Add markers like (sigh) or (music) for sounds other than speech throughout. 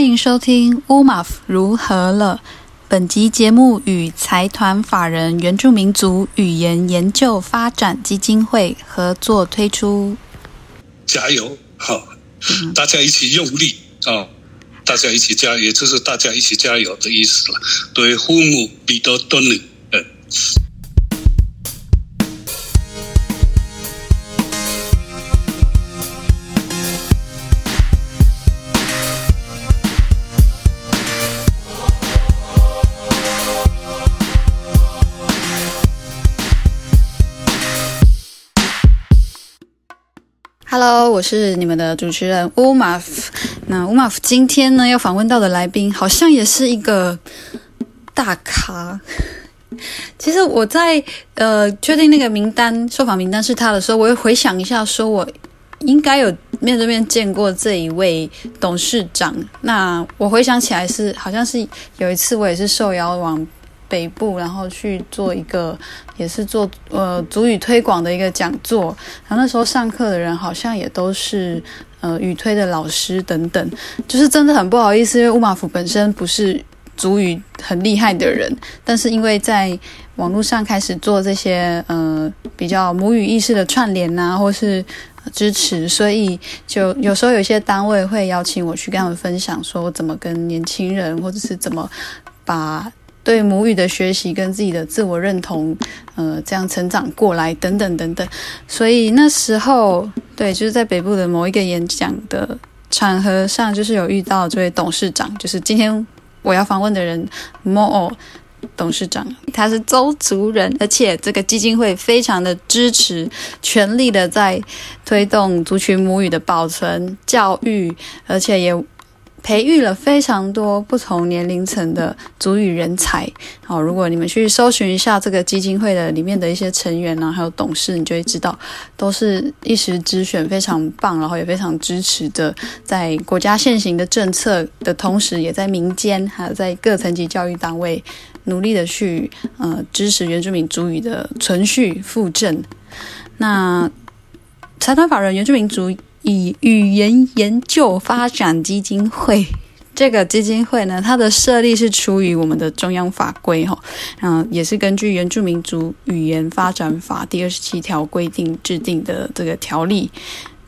欢迎收听乌马夫如何了。本集节目与财团法人原住民族语言研究发展基金会合作推出。加油，好，大家一起用力啊！大家一起加，也就是大家一起加油的意思了。对父母比多多呢，嗯。Hello，我是你们的主持人乌马夫。那乌马夫今天呢要访问到的来宾，好像也是一个大咖。其实我在呃确定那个名单受访名单是他的时候，我会回想一下，说我应该有面对面见过这一位董事长。那我回想起来是，好像是有一次我也是受邀往。北部，然后去做一个，也是做呃足语推广的一个讲座。然后那时候上课的人好像也都是呃语推的老师等等，就是真的很不好意思，因为乌马府本身不是足语很厉害的人，但是因为在网络上开始做这些呃比较母语意识的串联啊，或是支持，所以就有时候有些单位会邀请我去跟他们分享，说怎么跟年轻人，或者是怎么把。对母语的学习跟自己的自我认同，呃，这样成长过来等等等等，所以那时候对，就是在北部的某一个演讲的场合上，就是有遇到这位董事长，就是今天我要访问的人，Mo 董事长，他是周族人，而且这个基金会非常的支持，全力的在推动族群母语的保存、教育，而且也。培育了非常多不同年龄层的足语人才。好，如果你们去搜寻一下这个基金会的里面的一些成员呢，还有董事，你就会知道，都是一时之选，非常棒，然后也非常支持的，在国家现行的政策的同时，也在民间还有在各层级教育单位努力的去呃支持原住民族语的存续复振。那财团法人原住民族。以语言研究发展基金会这个基金会呢，它的设立是出于我们的中央法规哈，嗯，也是根据《原住民族语言发展法》第二十七条规定制定的这个条例，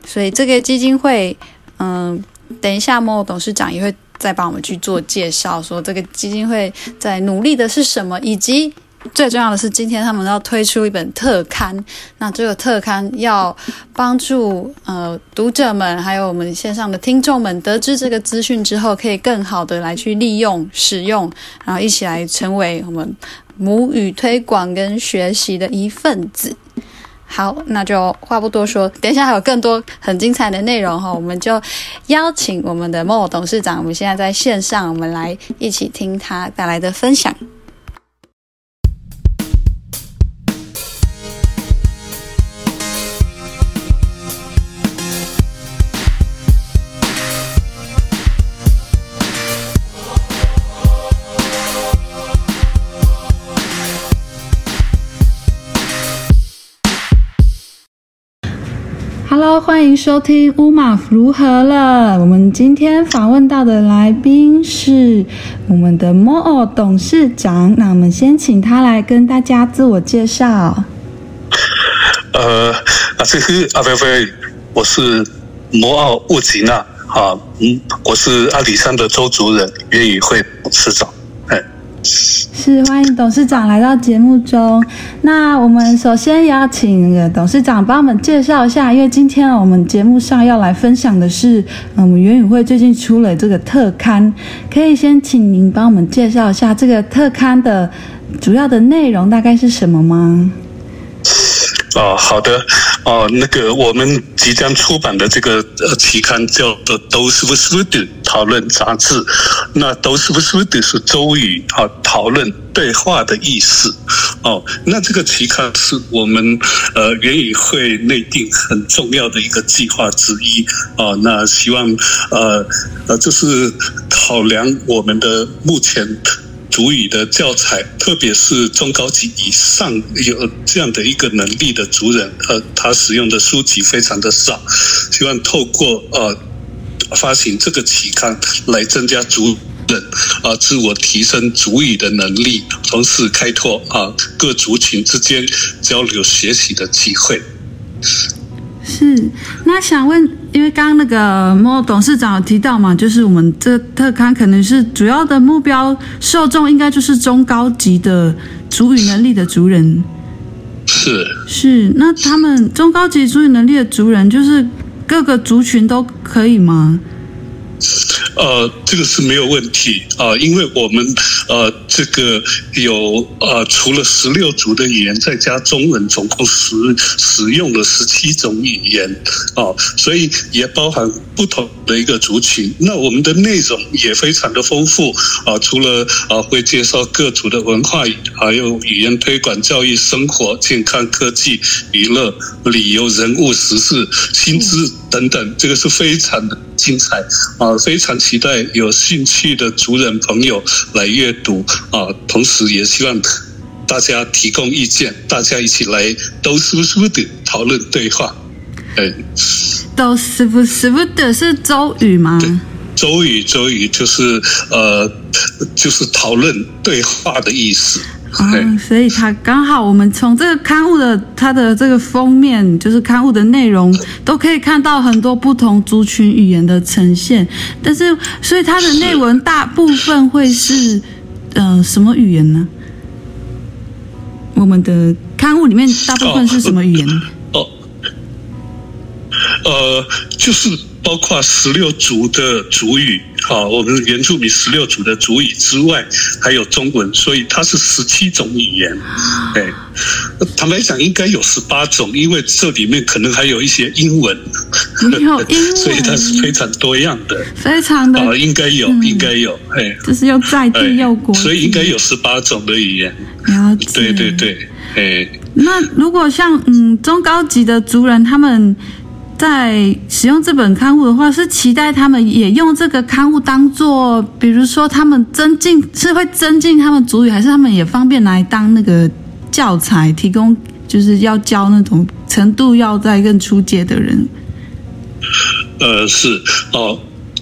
所以这个基金会，嗯，等一下莫董事长也会再帮我们去做介绍，说这个基金会在努力的是什么，以及。最重要的是，今天他们要推出一本特刊。那这个特刊要帮助呃读者们，还有我们线上的听众们，得知这个资讯之后，可以更好的来去利用、使用，然后一起来成为我们母语推广跟学习的一份子。好，那就话不多说，等一下还有更多很精彩的内容哈，我们就邀请我们的莫董事长，我们现在在线上，我们来一起听他带来的分享。欢迎收听乌马如何了。我们今天访问到的来宾是我们的 Mo 董事长。那我们先请他来跟大家自我介绍。呃，啊，这是阿菲菲，我是摩奥乌吉纳啊，嗯，我是阿里山的周族人，粤语会董事长。是欢迎董事长来到节目中。那我们首先邀请董事长帮我们介绍一下，因为今天我们节目上要来分享的是，我们元宇会最近出了这个特刊，可以先请您帮我们介绍一下这个特刊的主要的内容大概是什么吗？哦，好的。哦，那个我们即将出版的这个呃期刊叫做《都是不是的讨论杂志》，那都是不是的是周语啊讨论对话的意思。哦，那这个期刊是我们呃原语会内定很重要的一个计划之一。哦，那希望呃呃，就是考量我们的目前。主语的教材，特别是中高级以上有这样的一个能力的族人，呃，他使用的书籍非常的少。希望透过呃发行这个期刊，来增加族人啊自我提升族语的能力，同时开拓啊各族群之间交流学习的机会。是，那想问，因为刚刚那个莫董事长有提到嘛，就是我们这特刊可能是主要的目标受众，应该就是中高级的主语能力的族人。是是，那他们中高级主语能力的族人，就是各个族群都可以吗？呃，这个是没有问题啊，因为我们呃，这个有呃，除了十六族的语言，再加中文，总共使使用了十七种语言啊，所以也包含不同的一个族群。那我们的内容也非常的丰富啊，除了啊会介绍各族的文化，还有语言推广、教育、生活、健康、科技、娱乐、旅游、人物、时事、薪资等等，这个是非常的精彩啊，非常。期待有兴趣的族人朋友来阅读啊，同时也希望大家提供意见，大家一起来都舒不是的讨论对话。哎，都是不是不的是周语吗？周语，周语就是呃，就是讨论对话的意思。嗯，所以他刚好，我们从这个刊物的它的这个封面，就是刊物的内容，都可以看到很多不同族群语言的呈现。但是，所以它的内文大部分会是，呃，什么语言呢？我们的刊物里面大部分是什么语言？哦，呃，就是包括十六族的族语。好，我们原住民十六组的族语之外，还有中文，所以它是十七种语言。对，坦白讲，应该有十八种，因为这里面可能还有一些英文。有英文，(laughs) 所以它是非常多样的。非常的啊，应该有，应该有，哎，就是又在地又国，所以应该有十八种的语言。了解，对对对，哎。那如果像嗯中高级的族人，他们。在使用这本刊物的话，是期待他们也用这个刊物当做，比如说他们增进是会增进他们主语，还是他们也方便来当那个教材提供，就是要教那种程度要在更出阶的人。呃，是哦，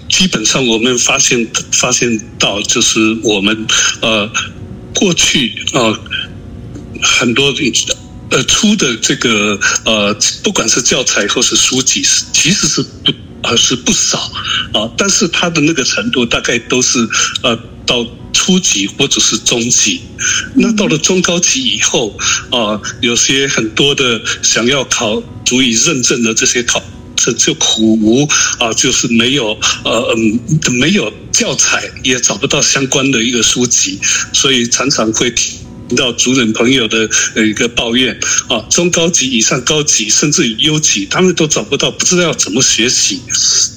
基本上我们发现发现到，就是我们呃过去啊很多。呃，出的这个呃，不管是教材或是书籍，其实是不呃是不少啊，但是它的那个程度大概都是呃到初级或者是中级，那到了中高级以后啊，有些很多的想要考足以认证的这些考，这就苦无啊，就是没有呃嗯没有教材，也找不到相关的一个书籍，所以常常会。到族人朋友的一个抱怨啊，中高级以上高级甚至于优级，他们都找不到，不知道要怎么学习。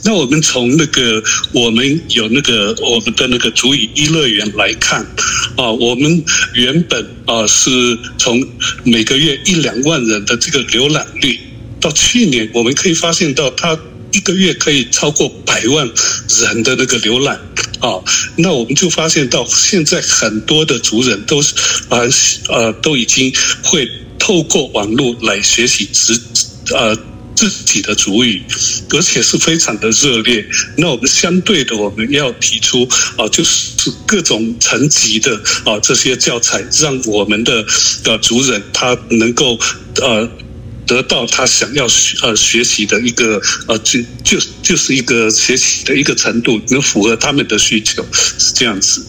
那我们从那个我们有那个我们的那个足语一乐园来看啊，我们原本啊是从每个月一两万人的这个浏览率，到去年我们可以发现到它。一个月可以超过百万人的那个浏览啊，那我们就发现到现在很多的族人都是啊呃都已经会透过网络来学习自呃自己的族语，而且是非常的热烈。那我们相对的我们要提出啊，就是各种层级的啊这些教材，让我们的呃族人他能够呃。得到他想要学呃学习的一个呃就就就是一个学习的一个程度，能符合他们的需求，是这样子。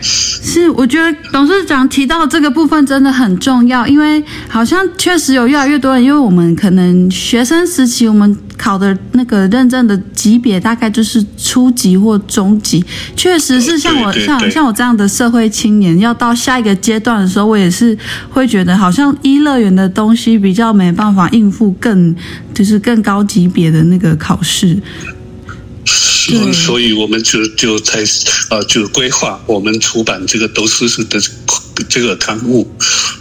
是，我觉得董事长提到这个部分真的很重要，因为好像确实有越来越多人，因为我们可能学生时期我们考的那个认证的级别大概就是初级或中级，确实是像我像像我这样的社会青年，要到下一个阶段的时候，我也是会觉得好像一乐园的东西比较没办法应付更就是更高级别的那个考试。所以我们就就才啊，就规划我们出版这个都是是的这个刊物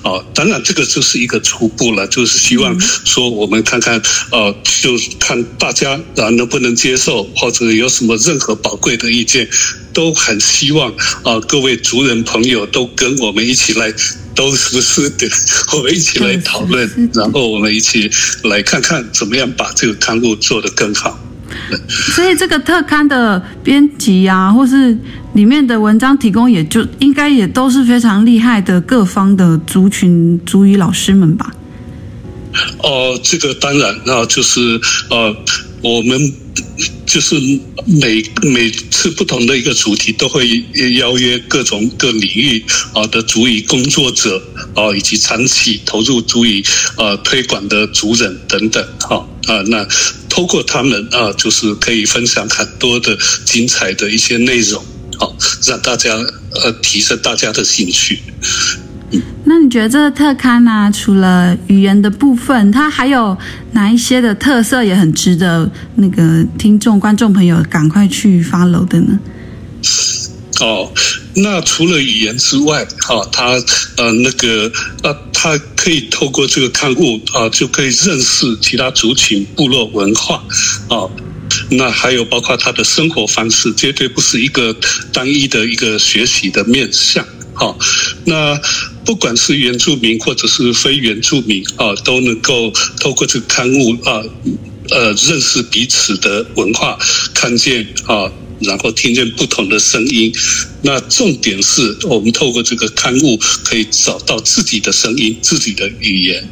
啊。当然，这个就是一个初步了，就是希望说我们看看呃，就看大家啊能不能接受，或者有什么任何宝贵的意见，都很希望啊各位族人朋友都跟我们一起来，都是是的，我们一起来讨论，然后我们一起来看看怎么样把这个刊物做得更好。所以这个特刊的编辑啊，或是里面的文章提供，也就应该也都是非常厉害的各方的族群族语老师们吧。哦，这个当然，那就是呃，我们就是每每次不同的一个主题，都会邀约各种各领域啊的主语工作者啊，以及长期投入主语呃推广的族人等等，哈啊，那透过他们啊，就是可以分享很多的精彩的一些内容，好，让大家呃提升大家的兴趣。那你觉得这个特刊呢，除了语言的部分，它还有哪一些的特色也很值得那个听众、观众朋友赶快去 follow 的呢？哦，那除了语言之外，哈，它呃那个呃，他可以透过这个刊物啊，就可以认识其他族群、部落文化啊。那还有包括他的生活方式，绝对不是一个单一的一个学习的面向。好，那不管是原住民或者是非原住民啊，都能够透过这个刊物啊，呃，认识彼此的文化，看见啊，然后听见不同的声音。那重点是我们透过这个刊物，可以找到自己的声音，自己的语言。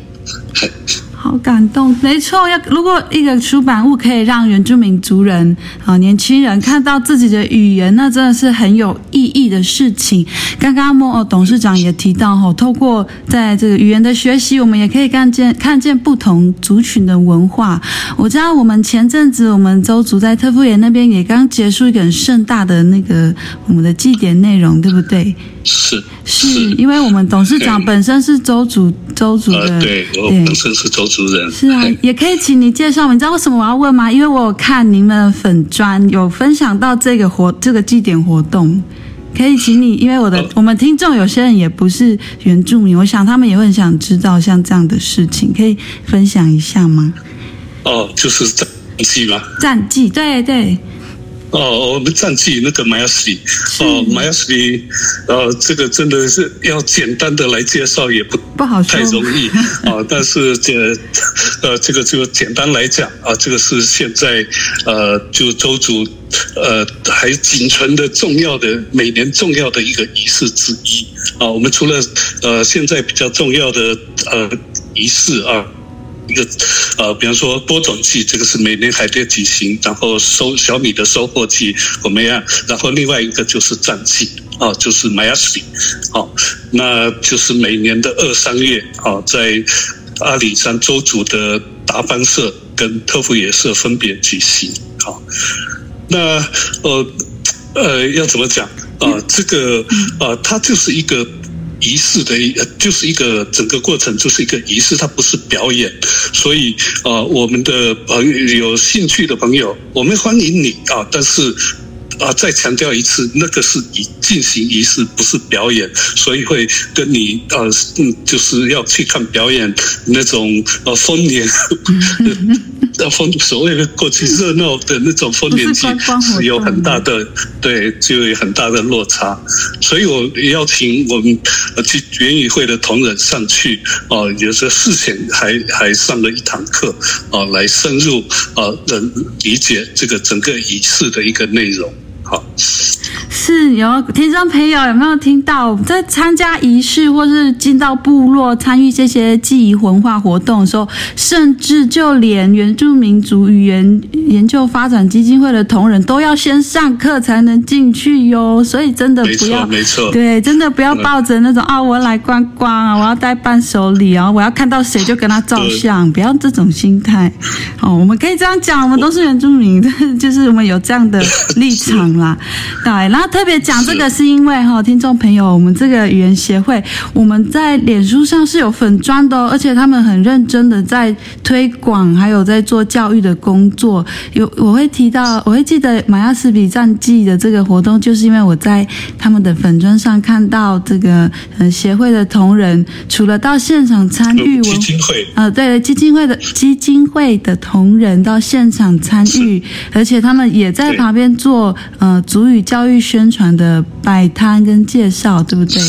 好感动，没错。要如果一个出版物可以让原住民族人啊年轻人看到自己的语言，那真的是很有意义的事情。刚刚莫董事长也提到哈，透过在这个语言的学习，我们也可以看见看见不同族群的文化。我知道我们前阵子我们周族在特富野那边也刚结束一个很盛大的那个我们的祭典内容，对不对？是是，因为我们董事长本身是周主周族的，对我本身是周主人。是啊，也可以请你介绍。你知道为什么我要问吗？因为我有看您的粉砖有分享到这个活这个祭典活动，可以请你，因为我的我们听众有些人也不是原住民，我想他们也会很想知道像这样的事情，可以分享一下吗？哦，就是战绩吗？战绩，对对。哦，我们战绩那个 a s l y 哦 a s l y 呃，这个真的是要简单的来介绍也不不好太容易啊。(laughs) 但是这呃，这个就简单来讲啊，这个是现在呃，就周主呃还仅存的重要的每年重要的一个仪式之一啊。我们除了呃现在比较重要的呃仪式啊。一个呃，比方说播种季，这个是每年海淀举行，然后收小米的收获季我们样，然后另外一个就是战季啊，就是 m y a s l y 好，那就是每年的二三月啊，在阿里山州主的达班社跟特富野社分别举行。好，那呃呃要怎么讲啊？这个啊，它就是一个。仪式的呃就是一个整个过程就是一个仪式，它不是表演，所以啊，我们的朋友有兴趣的朋友，我们欢迎你啊，但是。啊，再强调一次，那个是仪进行仪式，不是表演，所以会跟你呃，嗯，就是要去看表演那种呃丰年，呃 (laughs) 丰所谓的过去热闹的那种丰年祭是有很大的对，就有很大的落差。所以我邀请我们呃去园艺会的同仁上去哦，有时候事前还还上了一堂课啊，来深入啊，能理解这个整个仪式的一个内容。好，是有听众朋友有没有听到，在参加仪式或是进到部落参与这些记忆文化活动的时候，甚至就连原住民族语言研究发展基金会的同仁都要先上课才能进去哟。所以真的不要，没错，对，真的不要抱着那种啊，我来观光啊，我要带伴手礼啊，我要看到谁就跟他照相，不要这种心态。(laughs) 哦，我们可以这样讲，我们都是原住民，(laughs) 就是我们有这样的立场。啦，对，然后特别讲这个是因为哈，听众朋友，我们这个语言协会，我们在脸书上是有粉砖的，哦而且他们很认真的在推广，还有在做教育的工作。有我会提到，我会记得马亚斯比战记的这个活动，就是因为我在他们的粉砖上看到这个呃协会的同仁，除了到现场参与，基金会，呃，对，基金会的基金会的同仁到现场参与，而且他们也在旁边做。呃，主语教育宣传的摆摊跟介绍，对不对？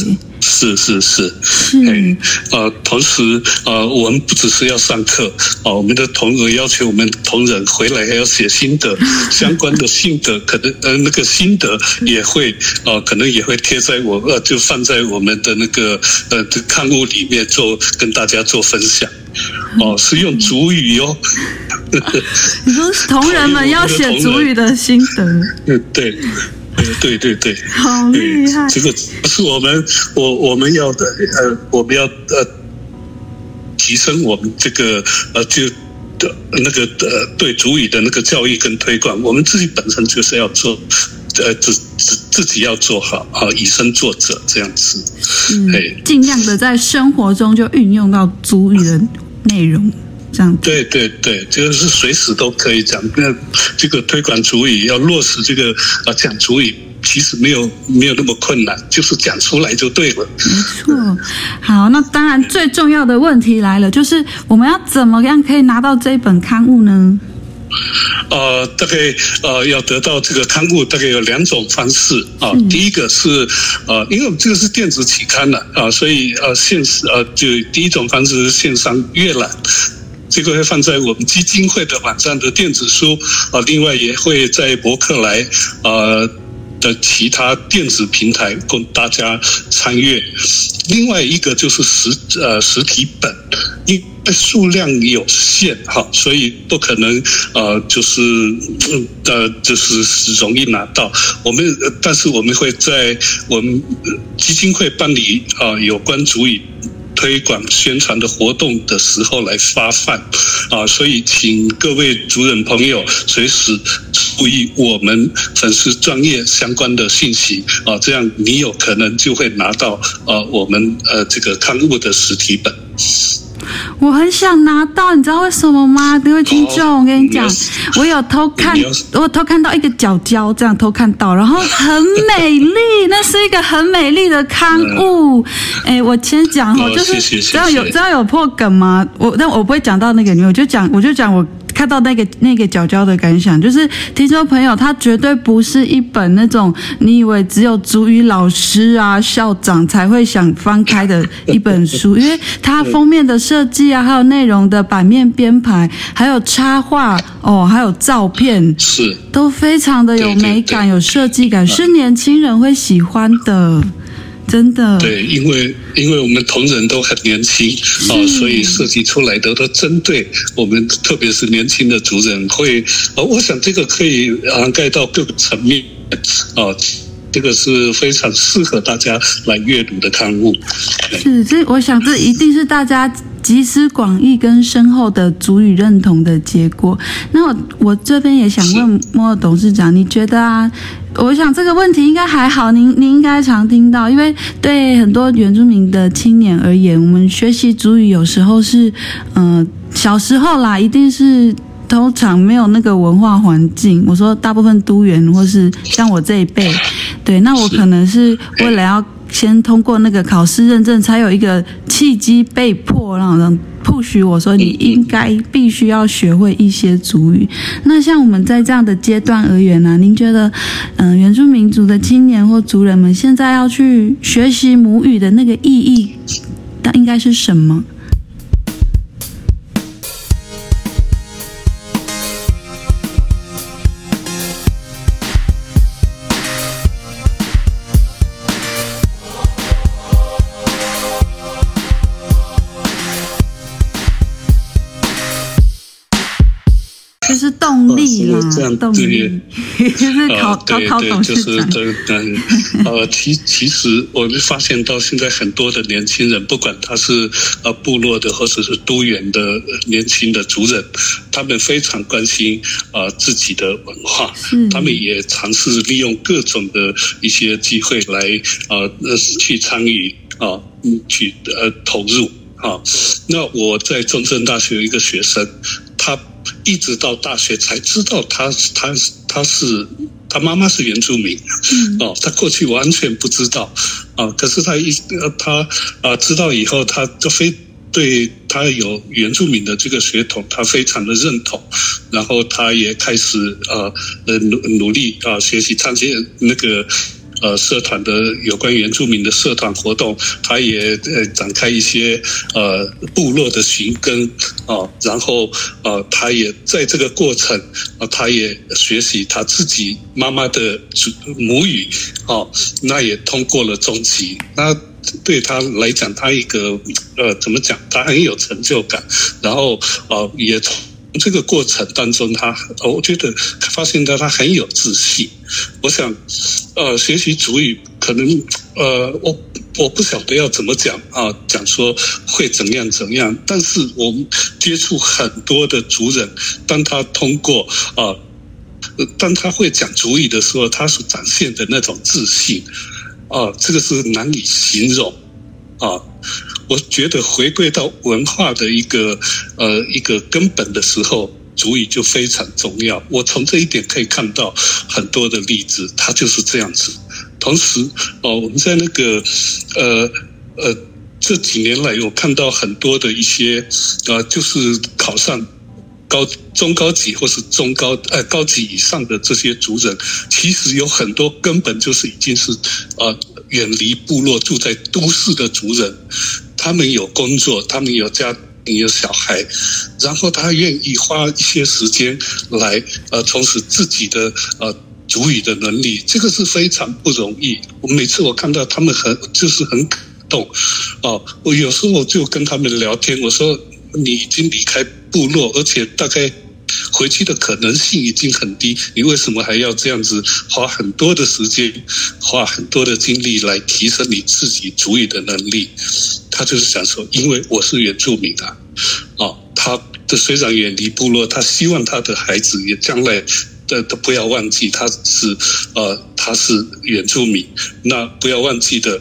是是是，是呃，同时呃，我们不只是要上课啊，我们的同仁要求我们同仁回来还要写心得，(laughs) 相关的心得可能呃那个心得也会呃可能也会贴在我呃就放在我们的那个呃刊物里面做跟大家做分享哦，是用主语哦。(laughs) 你说同仁们要写主语的心得，嗯，(laughs) 对。对对对，好厉害！这个是我们我我们要的呃，我们要呃提升我们这个呃就的那个呃对主语的那个教育跟推广，我们自己本身就是要做呃自自自己要做好啊，以身作则这样子，嗯，尽量的在生活中就运用到主语的内容。对对对，这个是随时都可以讲。那这个推广主语要落实这个啊讲主语，其实没有没有那么困难，就是讲出来就对了。没错。好，那当然最重要的问题来了，就是我们要怎么样可以拿到这本刊物呢？呃，大概呃要得到这个刊物，大概有两种方式啊。第一个是呃，因为我们这个是电子期刊了啊，所以呃现实呃就第一种方式是线上阅览。这个会放在我们基金会的网站的电子书啊，另外也会在博客来呃的其他电子平台供大家参阅。另外一个就是实呃实体本，因为数量有限哈，所以不可能呃就是呃就是容易拿到。我们但是我们会在我们基金会办理啊有关主语。推广宣传的活动的时候来发放啊，所以请各位主人朋友随时注意我们粉丝专业相关的信息啊，这样你有可能就会拿到呃我们呃这个刊物的实体本。我很想拿到，你知道为什么吗？各位听众，我跟你讲，我有偷看，我偷看到一个角胶，这样偷看到，然后很美丽，那是一个很美丽的刊物。哎，我先讲哈，就是这样有这样有破梗吗？我但我不会讲到那个，我就讲，我就讲我。看到那个那个角角的感想，就是听说朋友，他绝对不是一本那种你以为只有主语老师啊、校长才会想翻开的一本书，因为它封面的设计啊，还有内容的版面编排，还有插画哦，还有照片，是都非常的有美感、有设计感，是年轻人会喜欢的。真的对，因为因为我们同仁都很年轻啊，所以设计出来的都针对我们，特别是年轻的族人会啊，我想这个可以涵盖到各个层面啊，这个是非常适合大家来阅读的刊物。是，这我想这一定是大家集思广益跟深厚的足语认同的结果。那我我这边也想问莫尔董事长，你觉得啊？我想这个问题应该还好，您您应该常听到，因为对很多原住民的青年而言，我们学习主语有时候是，嗯，小时候啦，一定是通常没有那个文化环境。我说大部分都原或是像我这一辈，对，那我可能是为了要。先通过那个考试认证，才有一个契机被迫让人不许我说你应该必须要学会一些族语。那像我们在这样的阶段而言呢，您觉得，嗯，原住民族的青年或族人们现在要去学习母语的那个意义，那应该是什么？力啦，动力 (laughs) 就是考考考董事长。呃，其其实我们发现到现在很多的年轻人，不管他是呃部落的或者是都园的年轻的族人，他们非常关心啊自己的文化，他们也尝试利用各种的一些机会来啊去参与啊去呃投入啊。那我在中正大学有一个学生，他。一直到大学才知道，他他他是他妈妈是原住民，哦，他过去完全不知道，啊，可是他一他啊知道以后，他就非对他有原住民的这个血统，他非常的认同，然后他也开始呃呃努努力啊学习唱些那个。呃社团的有关原住民的社团活动，他也呃展开一些呃部落的寻根啊，然后呃他也在这个过程啊，他也学习他自己妈妈的母语啊，那也通过了中级，那对他来讲，他一个呃怎么讲，他很有成就感，然后呃也从。这个过程当中，他我觉得发现到他很有自信。我想，呃，学习主语可能，呃，我我不晓得要怎么讲啊，讲说会怎样怎样。但是我们接触很多的族人，当他通过啊，当他会讲主语的时候，他所展现的那种自信啊，这个是难以形容啊。我觉得回归到文化的一个呃一个根本的时候，主语就非常重要。我从这一点可以看到很多的例子，它就是这样子。同时，哦，我们在那个呃呃这几年来，我看到很多的一些呃，就是考上高中高级或是中高呃高级以上的这些族人，其实有很多根本就是已经是呃远离部落住在都市的族人。他们有工作，他们有家庭，有小孩，然后他愿意花一些时间来呃，从事自己的呃主语的能力，这个是非常不容易。我每次我看到他们很就是很感动哦，我有时候就跟他们聊天，我说你已经离开部落，而且大概。回去的可能性已经很低，你为什么还要这样子花很多的时间、花很多的精力来提升你自己主语的能力？他就是想说，因为我是原住民啊，哦，他的虽然远离部落，他希望他的孩子也将来的都不要忘记他是呃他是原住民，那不要忘记的。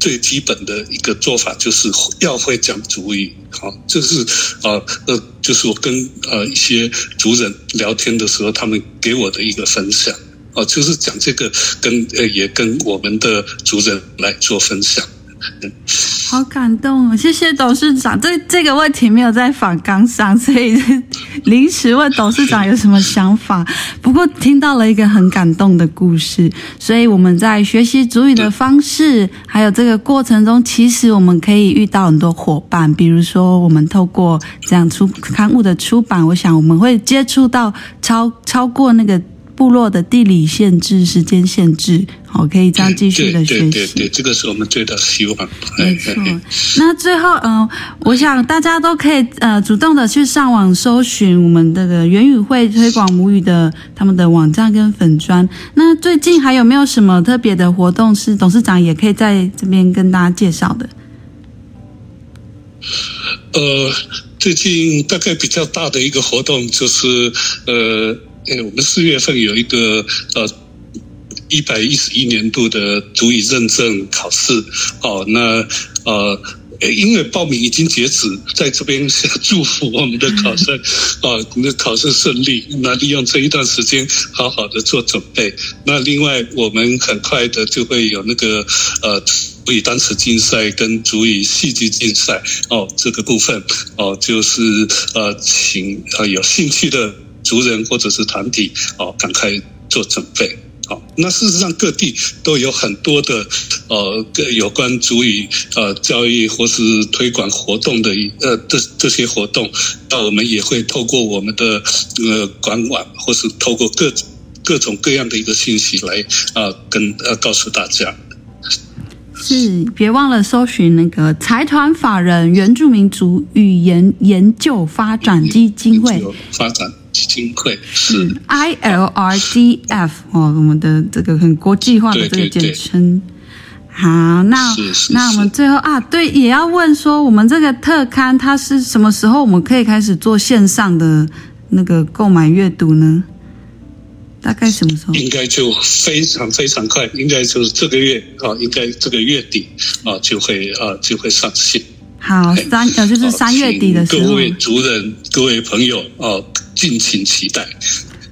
最基本的一个做法就是要会讲主语，好，这是呃呃，就是我跟呃一些族人聊天的时候，他们给我的一个分享，啊，就是讲这个跟呃也跟我们的族人来做分享。好感动哦！谢谢董事长。这这个问题没有在访纲上，所以 (laughs) 临时问董事长有什么想法。不过听到了一个很感动的故事，所以我们在学习主语的方式，还有这个过程中，其实我们可以遇到很多伙伴。比如说，我们透过这样出刊物的出版，我想我们会接触到超超过那个。部落的地理限制、时间限制，好，可以这样继续的学习。对对对，这个是我们最大的希望。没错。那最后，嗯，我想大家都可以呃主动的去上网搜寻我们这个元语会推广母语的他们的网站跟粉砖。那最近还有没有什么特别的活动是董事长也可以在这边跟大家介绍的？呃，最近大概比较大的一个活动就是呃。哎，我们四月份有一个呃一百一十一年度的足以认证考试，哦，那呃，因为报名已经截止，在这边祝福我们的考生啊，(laughs) 那考试顺利。那利用这一段时间，好好的做准备。那另外，我们很快的就会有那个呃足以单词竞赛跟足以戏剧竞赛哦，这个部分哦，就是呃，请呃有兴趣的。族人或者是团体哦，赶快做准备。好，那事实上各地都有很多的呃，各有关族语呃教育或是推广活动的呃这这些活动，那我们也会透过我们的呃官网或是透过各各种各样的一个信息来啊跟呃告诉大家。是，别忘了搜寻那个财团法人原住民族语言研究发展基金会发展。基金会是 I L R D F 哦，我们的这个很国际化的这个简称。好，那那我们最后啊，对，也要问说，我们这个特刊它是什么时候我们可以开始做线上的那个购买阅读呢？大概什么时候？应该就非常非常快，应该就是这个月啊，应该这个月底啊就会啊就会上线。好，三呃就是三月底的时候。各位族人、各位朋友哦。敬请期待，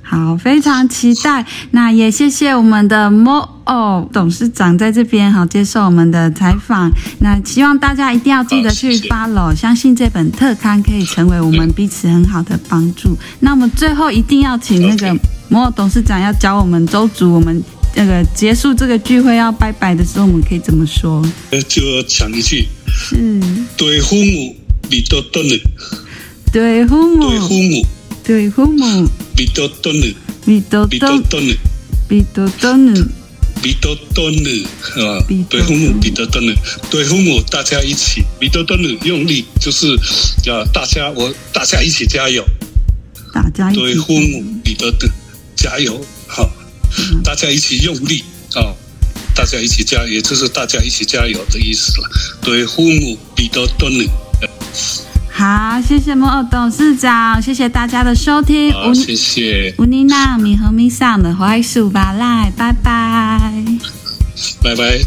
好，非常期待。那也谢谢我们的莫哦董事长在这边好接受我们的采访。那希望大家一定要记得去 follow，相信这本特刊可以成为我们彼此很好的帮助。那我们最后一定要请那个莫董事长要教我们周族我们那个结束这个聚会要拜拜的时候，我们可以怎么说？呃，就讲一句，嗯。对父母比多多呢，对父母，对父母。对父母，比多多呢，比多比多多，多呢。比多多呢，比多多呢，啊比，多对父母比多多呢，对父母大家一起比多多呢，用力就是啊，大家我大家一起加油，大家对父母比多多加油，好，大家一起用力啊，大家一起加，也就是大家一起加油的意思了。对父母比较多呢，好，谢谢摩尔董事长，谢谢大家的收听。好，谢谢，乌尼娜米和米桑的槐树吧来，拜拜。拜拜。